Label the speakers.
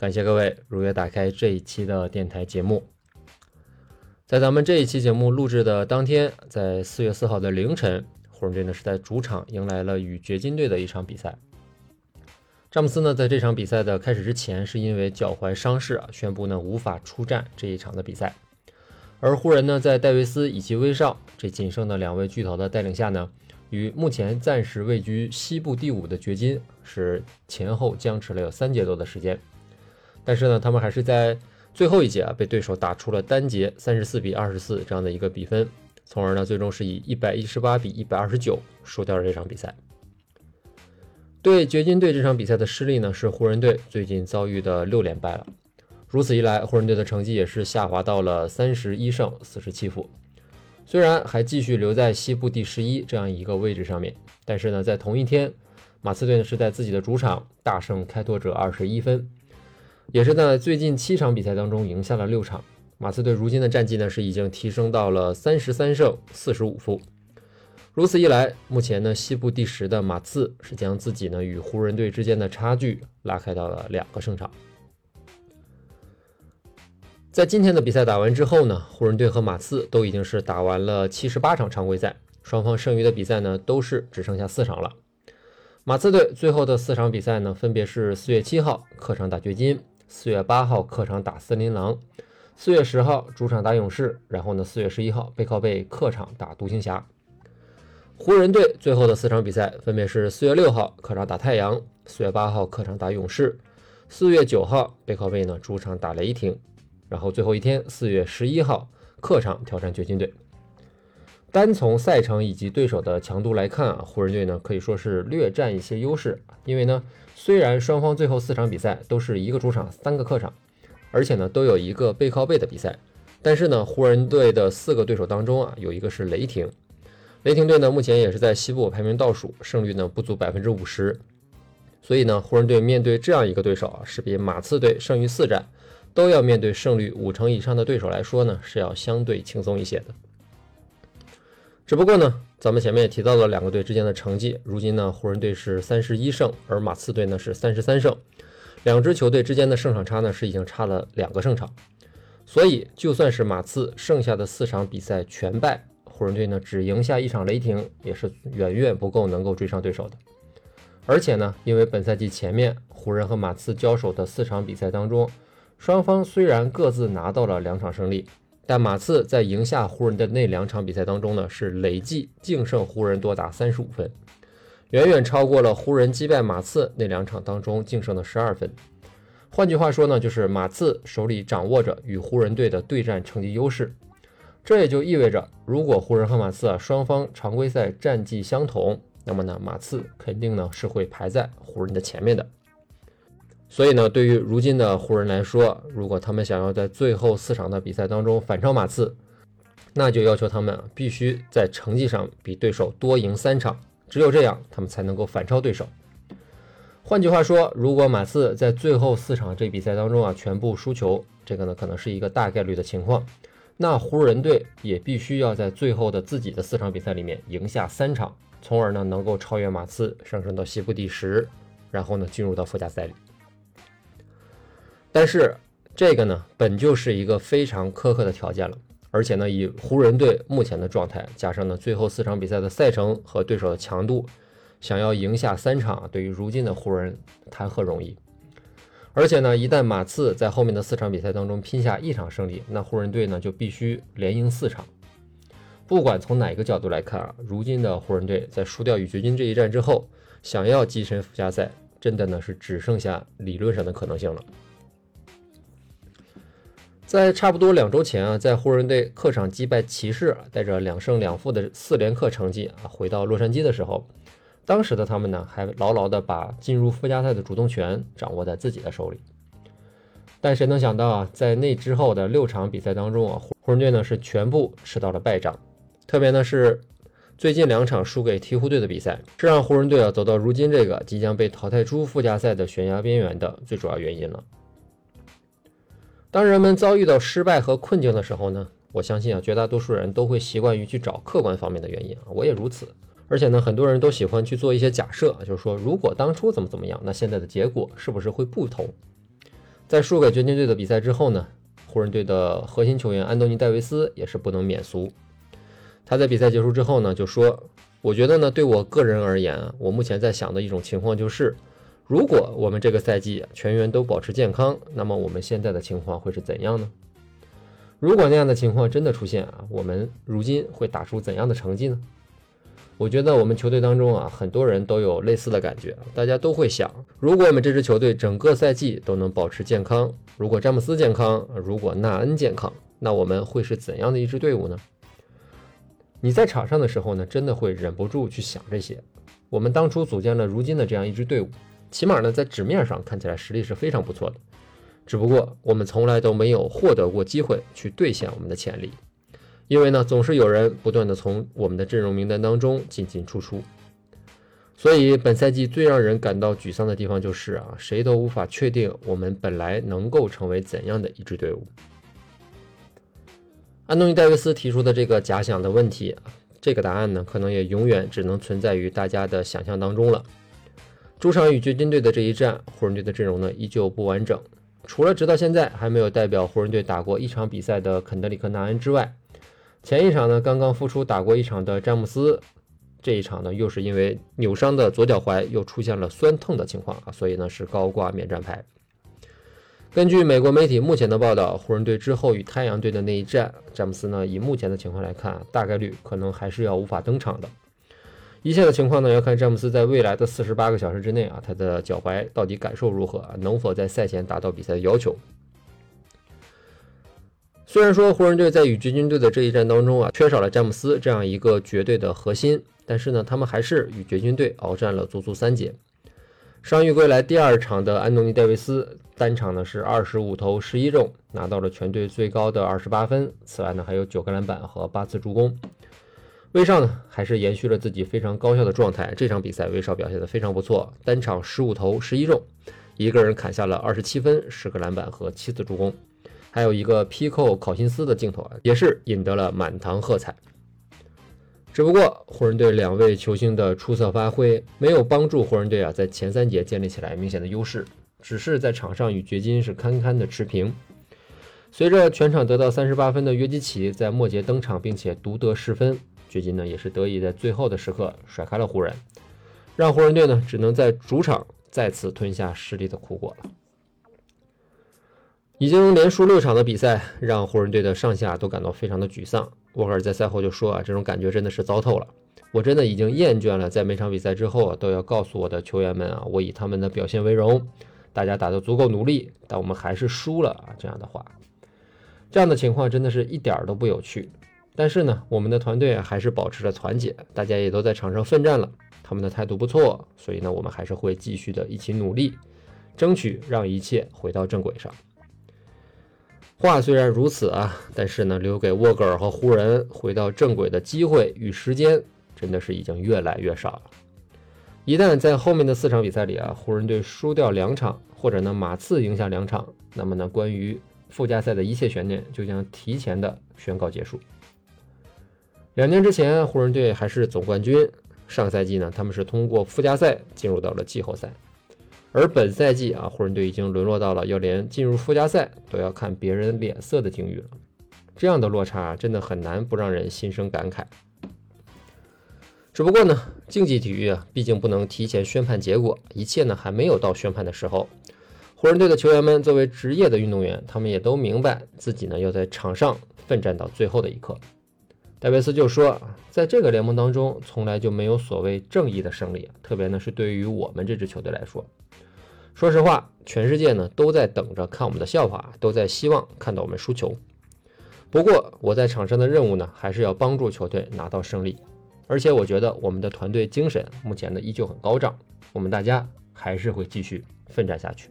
Speaker 1: 感谢各位如约打开这一期的电台节目。在咱们这一期节目录制的当天，在四月四号的凌晨，湖人队呢是在主场迎来了与掘金队的一场比赛。詹姆斯呢在这场比赛的开始之前，是因为脚踝伤势啊，宣布呢无法出战这一场的比赛。而湖人呢在戴维斯以及威少这仅剩的两位巨头的带领下呢。与目前暂时位居西部第五的掘金是前后僵持了有三节多的时间，但是呢，他们还是在最后一节啊被对手打出了单节三十四比二十四这样的一个比分，从而呢最终是以一百一十八比一百二十九输掉了这场比赛。对掘金队这场比赛的失利呢，是湖人队最近遭遇的六连败了，如此一来，湖人队的成绩也是下滑到了三十一胜四十七负。虽然还继续留在西部第十一这样一个位置上面，但是呢，在同一天，马刺队呢是在自己的主场大胜开拓者二十一分，也是在最近七场比赛当中赢下了六场。马刺队如今的战绩呢是已经提升到了三十三胜四十五负。如此一来，目前呢西部第十的马刺是将自己呢与湖人队之间的差距拉开到了两个胜场。在今天的比赛打完之后呢，湖人队和马刺都已经是打完了七十八场常规赛，双方剩余的比赛呢都是只剩下四场了。马刺队最后的四场比赛呢，分别是四月七号客场打掘金，四月八号客场打森林狼，四月十号主场打勇士，然后呢四月十一号背靠背客场打独行侠。湖人队最后的四场比赛分别是四月六号客场打太阳，四月八号客场打勇士，四月九号背靠背呢主场打雷霆。然后最后一天，四月十一号客场挑战掘金队。单从赛程以及对手的强度来看啊，湖人队呢可以说是略占一些优势。因为呢，虽然双方最后四场比赛都是一个主场三个客场，而且呢都有一个背靠背的比赛，但是呢，湖人队的四个对手当中啊，有一个是雷霆。雷霆队呢目前也是在西部排名倒数，胜率呢不足百分之五十。所以呢，湖人队面对这样一个对手啊，是比马刺队胜于四战。都要面对胜率五成以上的对手来说呢，是要相对轻松一些的。只不过呢，咱们前面也提到了两个队之间的成绩，如今呢，湖人队是三十一胜，而马刺队呢是三十三胜，两支球队之间的胜场差呢是已经差了两个胜场。所以，就算是马刺剩下的四场比赛全败，湖人队呢只赢下一场雷霆，也是远远不够能够追上对手的。而且呢，因为本赛季前面湖人和马刺交手的四场比赛当中，双方虽然各自拿到了两场胜利，但马刺在赢下湖人的那两场比赛当中呢，是累计净胜湖人多达三十五分，远远超过了湖人击败马刺那两场当中净胜的十二分。换句话说呢，就是马刺手里掌握着与湖人队的对战成绩优势。这也就意味着，如果湖人和马刺啊双方常规赛战绩相同，那么呢，马刺肯定呢是会排在湖人的前面的。所以呢，对于如今的湖人来说，如果他们想要在最后四场的比赛当中反超马刺，那就要求他们必须在成绩上比对手多赢三场，只有这样，他们才能够反超对手。换句话说，如果马刺在最后四场这比赛当中啊全部输球，这个呢可能是一个大概率的情况，那湖人队也必须要在最后的自己的四场比赛里面赢下三场，从而呢能够超越马刺，上升到西部第十，然后呢进入到附加赛里。但是这个呢，本就是一个非常苛刻的条件了，而且呢，以湖人队目前的状态，加上呢最后四场比赛的赛程和对手的强度，想要赢下三场，对于如今的湖人谈何容易？而且呢，一旦马刺在后面的四场比赛当中拼下一场胜利，那湖人队呢就必须连赢四场。不管从哪个角度来看啊，如今的湖人队在输掉与掘金这一战之后，想要跻身附加赛，真的呢是只剩下理论上的可能性了。在差不多两周前啊，在湖人队客场击败骑士，带着两胜两负的四连客成绩啊，回到洛杉矶的时候，当时的他们呢，还牢牢的把进入附加赛的主动权掌握在自己的手里。但谁能想到啊，在那之后的六场比赛当中啊，湖人队呢是全部吃到了败仗，特别呢是最近两场输给鹈鹕队的比赛，这让湖人队啊走到如今这个即将被淘汰出附加赛的悬崖边缘的最主要原因了。当人们遭遇到失败和困境的时候呢，我相信啊，绝大多数人都会习惯于去找客观方面的原因啊，我也如此。而且呢，很多人都喜欢去做一些假设，就是说，如果当初怎么怎么样，那现在的结果是不是会不同？在输给掘金队的比赛之后呢，湖人队的核心球员安东尼·戴维斯也是不能免俗。他在比赛结束之后呢，就说：“我觉得呢，对我个人而言，我目前在想的一种情况就是。”如果我们这个赛季全员都保持健康，那么我们现在的情况会是怎样呢？如果那样的情况真的出现啊，我们如今会打出怎样的成绩呢？我觉得我们球队当中啊，很多人都有类似的感觉，大家都会想，如果我们这支球队整个赛季都能保持健康，如果詹姆斯健康，如果纳恩健康，那我们会是怎样的一支队伍呢？你在场上的时候呢，真的会忍不住去想这些。我们当初组建了如今的这样一支队伍。起码呢，在纸面上看起来实力是非常不错的，只不过我们从来都没有获得过机会去兑现我们的潜力，因为呢，总是有人不断的从我们的阵容名单当中进进出出，所以本赛季最让人感到沮丧的地方就是啊，谁都无法确定我们本来能够成为怎样的一支队伍。安东尼·戴维斯提出的这个假想的问题，这个答案呢，可能也永远只能存在于大家的想象当中了。主场与掘金队的这一战，湖人队的阵容呢依旧不完整，除了直到现在还没有代表湖人队打过一场比赛的肯德里克·纳恩之外，前一场呢刚刚复出打过一场的詹姆斯，这一场呢又是因为扭伤的左脚踝又出现了酸痛的情况啊，所以呢是高挂免战牌。根据美国媒体目前的报道，湖人队之后与太阳队的那一战，詹姆斯呢以目前的情况来看，大概率可能还是要无法登场的。一切的情况呢，要看詹姆斯在未来的四十八个小时之内啊，他的脚踝到底感受如何，能否在赛前达到比赛的要求。虽然说湖人队在与掘金队的这一战当中啊，缺少了詹姆斯这样一个绝对的核心，但是呢，他们还是与掘金队鏖战了足足三节。伤愈归来第二场的安东尼·戴维斯，单场呢是二十五投十一中，拿到了全队最高的二十八分。此外呢，还有九个篮板和八次助攻。威少呢，还是延续了自己非常高效的状态。这场比赛，威少表现得非常不错，单场十五投十一中，一个人砍下了二十七分、十个篮板和七次助攻，还有一个劈扣考辛斯的镜头啊，也是引得了满堂喝彩。只不过，湖人队两位球星的出色发挥，没有帮助湖人队啊在前三节建立起来明显的优势，只是在场上与掘金是堪堪的持平。随着全场得到三十八分的约基奇在末节登场，并且独得十分。掘金呢也是得以在最后的时刻甩开了湖人，让湖人队呢只能在主场再次吞下失利的苦果了。已经连输六场的比赛，让湖人队的上下都感到非常的沮丧。沃克尔在赛后就说啊，这种感觉真的是糟透了，我真的已经厌倦了在每场比赛之后都要告诉我的球员们啊，我以他们的表现为荣，大家打得足够努力，但我们还是输了啊这样的话，这样的情况真的是一点儿都不有趣。但是呢，我们的团队还是保持着团结，大家也都在场上奋战了。他们的态度不错，所以呢，我们还是会继续的一起努力，争取让一切回到正轨上。话虽然如此啊，但是呢，留给沃格尔和湖人回到正轨的机会与时间，真的是已经越来越少了。一旦在后面的四场比赛里啊，湖人队输掉两场，或者呢马刺赢下两场，那么呢，关于附加赛的一切悬念就将提前的宣告结束。两年之前，湖人队还是总冠军。上赛季呢，他们是通过附加赛进入到了季后赛，而本赛季啊，湖人队已经沦落到了要连进入附加赛都要看别人脸色的境遇了。这样的落差真的很难不让人心生感慨。只不过呢，竞技体育啊，毕竟不能提前宣判结果，一切呢还没有到宣判的时候。湖人队的球员们作为职业的运动员，他们也都明白自己呢要在场上奋战到最后的一刻。戴维斯就说，在这个联盟当中，从来就没有所谓正义的胜利，特别呢是对于我们这支球队来说。说实话，全世界呢都在等着看我们的笑话，都在希望看到我们输球。不过我在场上的任务呢，还是要帮助球队拿到胜利。而且我觉得我们的团队精神目前呢依旧很高涨，我们大家还是会继续奋战下去。